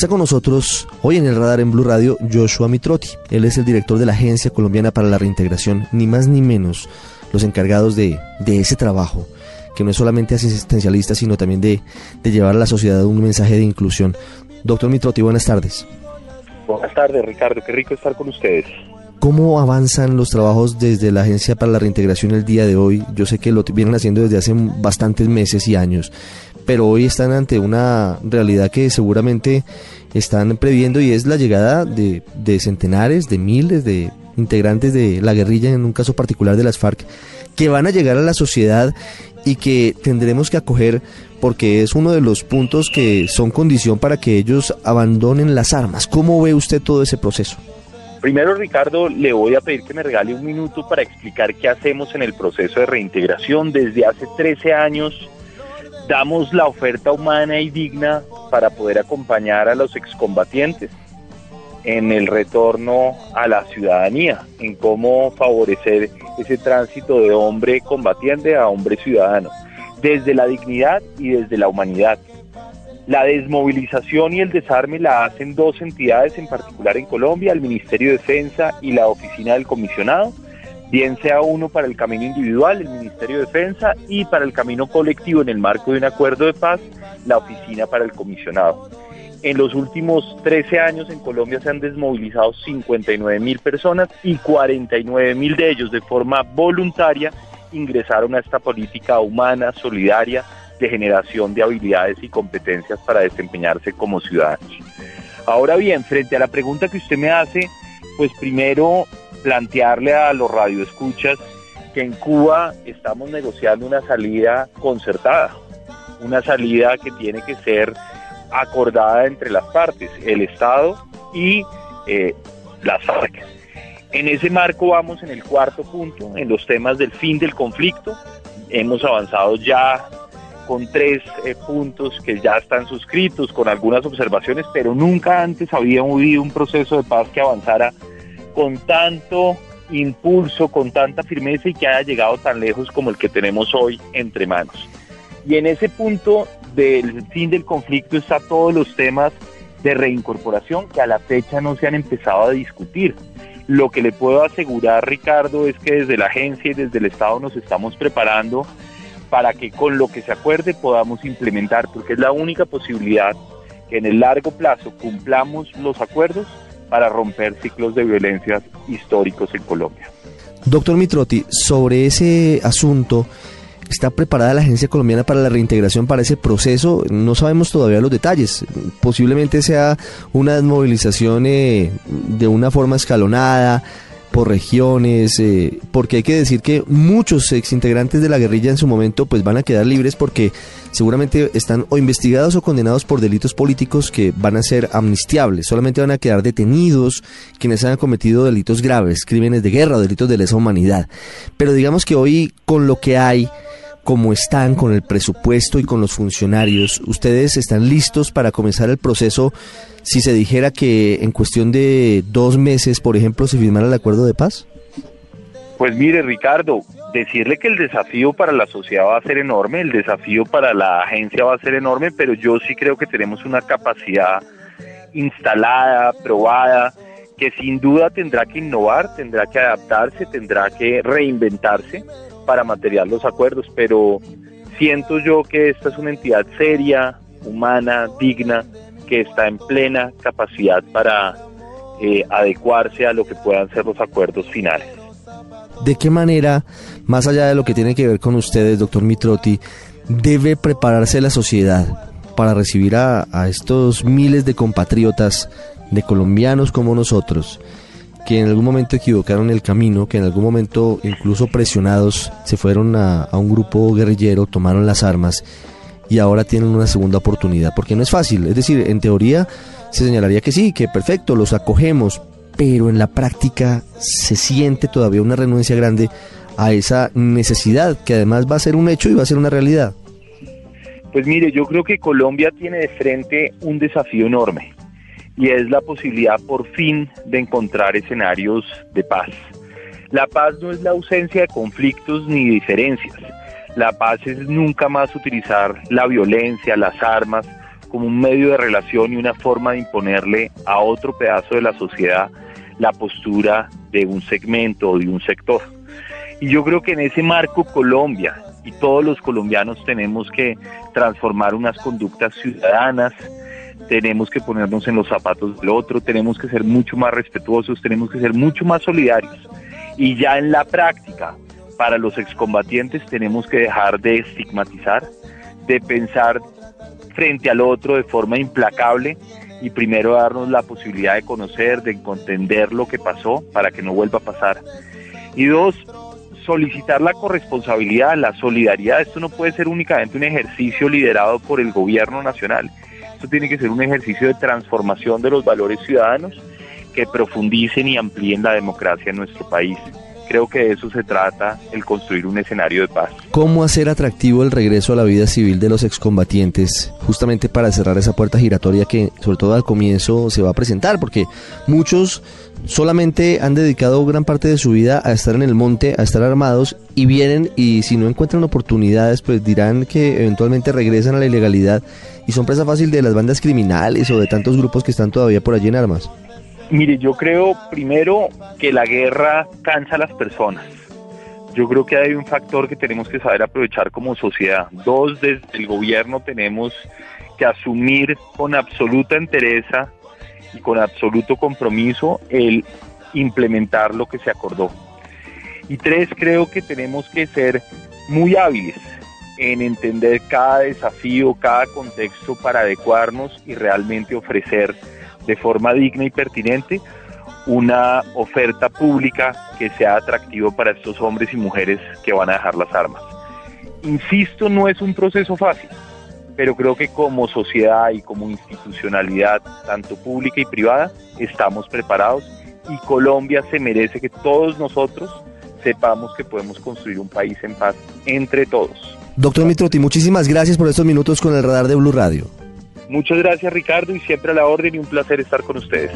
Está con nosotros hoy en el radar en Blue Radio Joshua Mitrotti. Él es el director de la Agencia Colombiana para la Reintegración, ni más ni menos los encargados de, de ese trabajo, que no es solamente asistencialista, sino también de, de llevar a la sociedad un mensaje de inclusión. Doctor Mitrotti, buenas tardes. Buenas tardes, Ricardo. Qué rico estar con ustedes. ¿Cómo avanzan los trabajos desde la Agencia para la Reintegración el día de hoy? Yo sé que lo vienen haciendo desde hace bastantes meses y años, pero hoy están ante una realidad que seguramente están previendo y es la llegada de, de centenares, de miles de integrantes de la guerrilla, en un caso particular de las FARC, que van a llegar a la sociedad y que tendremos que acoger porque es uno de los puntos que son condición para que ellos abandonen las armas. ¿Cómo ve usted todo ese proceso? Primero, Ricardo, le voy a pedir que me regale un minuto para explicar qué hacemos en el proceso de reintegración. Desde hace 13 años damos la oferta humana y digna para poder acompañar a los excombatientes en el retorno a la ciudadanía, en cómo favorecer ese tránsito de hombre combatiente a hombre ciudadano, desde la dignidad y desde la humanidad. La desmovilización y el desarme la hacen dos entidades en particular en Colombia, el Ministerio de Defensa y la Oficina del Comisionado, bien sea uno para el camino individual, el Ministerio de Defensa, y para el camino colectivo en el marco de un acuerdo de paz, la Oficina para el Comisionado. En los últimos 13 años en Colombia se han desmovilizado 59 mil personas y 49 mil de ellos de forma voluntaria ingresaron a esta política humana, solidaria, de generación de habilidades y competencias para desempeñarse como ciudadanos. Ahora bien, frente a la pregunta que usted me hace, pues primero plantearle a los radioescuchas que en Cuba estamos negociando una salida concertada, una salida que tiene que ser acordada entre las partes, el Estado y eh, las FARC. En ese marco vamos en el cuarto punto, en los temas del fin del conflicto. Hemos avanzado ya con tres eh, puntos que ya están suscritos, con algunas observaciones, pero nunca antes había habido un proceso de paz que avanzara con tanto impulso, con tanta firmeza y que haya llegado tan lejos como el que tenemos hoy entre manos. Y en ese punto del fin del conflicto está todos los temas de reincorporación que a la fecha no se han empezado a discutir. Lo que le puedo asegurar, Ricardo, es que desde la agencia y desde el Estado nos estamos preparando para que con lo que se acuerde podamos implementar, porque es la única posibilidad que en el largo plazo cumplamos los acuerdos para romper ciclos de violencias históricos en Colombia. Doctor Mitrotti, sobre ese asunto, ¿está preparada la Agencia Colombiana para la Reintegración para ese proceso? No sabemos todavía los detalles. Posiblemente sea una desmovilización eh, de una forma escalonada, por regiones, eh, porque hay que decir que muchos exintegrantes de la guerrilla en su momento pues van a quedar libres porque seguramente están o investigados o condenados por delitos políticos que van a ser amnistiables, solamente van a quedar detenidos quienes hayan cometido delitos graves, crímenes de guerra delitos de lesa humanidad. Pero digamos que hoy con lo que hay, como están con el presupuesto y con los funcionarios, ¿ustedes están listos para comenzar el proceso si se dijera que en cuestión de dos meses, por ejemplo, se firmara el acuerdo de paz? Pues mire, Ricardo, decirle que el desafío para la sociedad va a ser enorme, el desafío para la agencia va a ser enorme, pero yo sí creo que tenemos una capacidad instalada, probada, que sin duda tendrá que innovar, tendrá que adaptarse, tendrá que reinventarse para material los acuerdos, pero siento yo que esta es una entidad seria, humana, digna, que está en plena capacidad para eh, adecuarse a lo que puedan ser los acuerdos finales. ¿De qué manera, más allá de lo que tiene que ver con ustedes, doctor Mitrotti, debe prepararse la sociedad para recibir a, estos miles de compatriotas, de colombianos como nosotros, que en algún momento equivocaron el camino, que en algún momento incluso presionados se fueron a, a un grupo guerrillero, tomaron las armas y ahora tienen una segunda oportunidad, porque no es fácil, es decir, en teoría se señalaría que sí, que perfecto, los acogemos, pero en la práctica se siente todavía una renuncia grande a esa necesidad, que además va a ser un hecho y va a ser una realidad. Pues mire, yo creo que Colombia tiene de frente un desafío enorme y es la posibilidad por fin de encontrar escenarios de paz. La paz no es la ausencia de conflictos ni diferencias, la paz es nunca más utilizar la violencia, las armas como un medio de relación y una forma de imponerle a otro pedazo de la sociedad la postura de un segmento o de un sector. Y yo creo que en ese marco Colombia y todos los colombianos tenemos que transformar unas conductas ciudadanas, tenemos que ponernos en los zapatos del otro, tenemos que ser mucho más respetuosos, tenemos que ser mucho más solidarios. Y ya en la práctica, para los excombatientes tenemos que dejar de estigmatizar, de pensar frente al otro de forma implacable y primero darnos la posibilidad de conocer, de entender lo que pasó para que no vuelva a pasar. Y dos, solicitar la corresponsabilidad, la solidaridad. Esto no puede ser únicamente un ejercicio liderado por el gobierno nacional. Esto tiene que ser un ejercicio de transformación de los valores ciudadanos que profundicen y amplíen la democracia en nuestro país creo que de eso se trata el construir un escenario de paz. ¿Cómo hacer atractivo el regreso a la vida civil de los excombatientes justamente para cerrar esa puerta giratoria que sobre todo al comienzo se va a presentar? Porque muchos solamente han dedicado gran parte de su vida a estar en el monte, a estar armados y vienen y si no encuentran oportunidades pues dirán que eventualmente regresan a la ilegalidad y son presa fácil de las bandas criminales o de tantos grupos que están todavía por allí en armas. Mire, yo creo primero que la guerra cansa a las personas. Yo creo que hay un factor que tenemos que saber aprovechar como sociedad. Dos, desde el gobierno tenemos que asumir con absoluta entereza y con absoluto compromiso el implementar lo que se acordó. Y tres, creo que tenemos que ser muy hábiles en entender cada desafío, cada contexto para adecuarnos y realmente ofrecer de forma digna y pertinente una oferta pública que sea atractivo para estos hombres y mujeres que van a dejar las armas. Insisto, no es un proceso fácil, pero creo que como sociedad y como institucionalidad, tanto pública y privada, estamos preparados y Colombia se merece que todos nosotros sepamos que podemos construir un país en paz entre todos. Doctor Mitroti, muchísimas gracias por estos minutos con el radar de Blue Radio. Muchas gracias Ricardo y siempre a la orden y un placer estar con ustedes.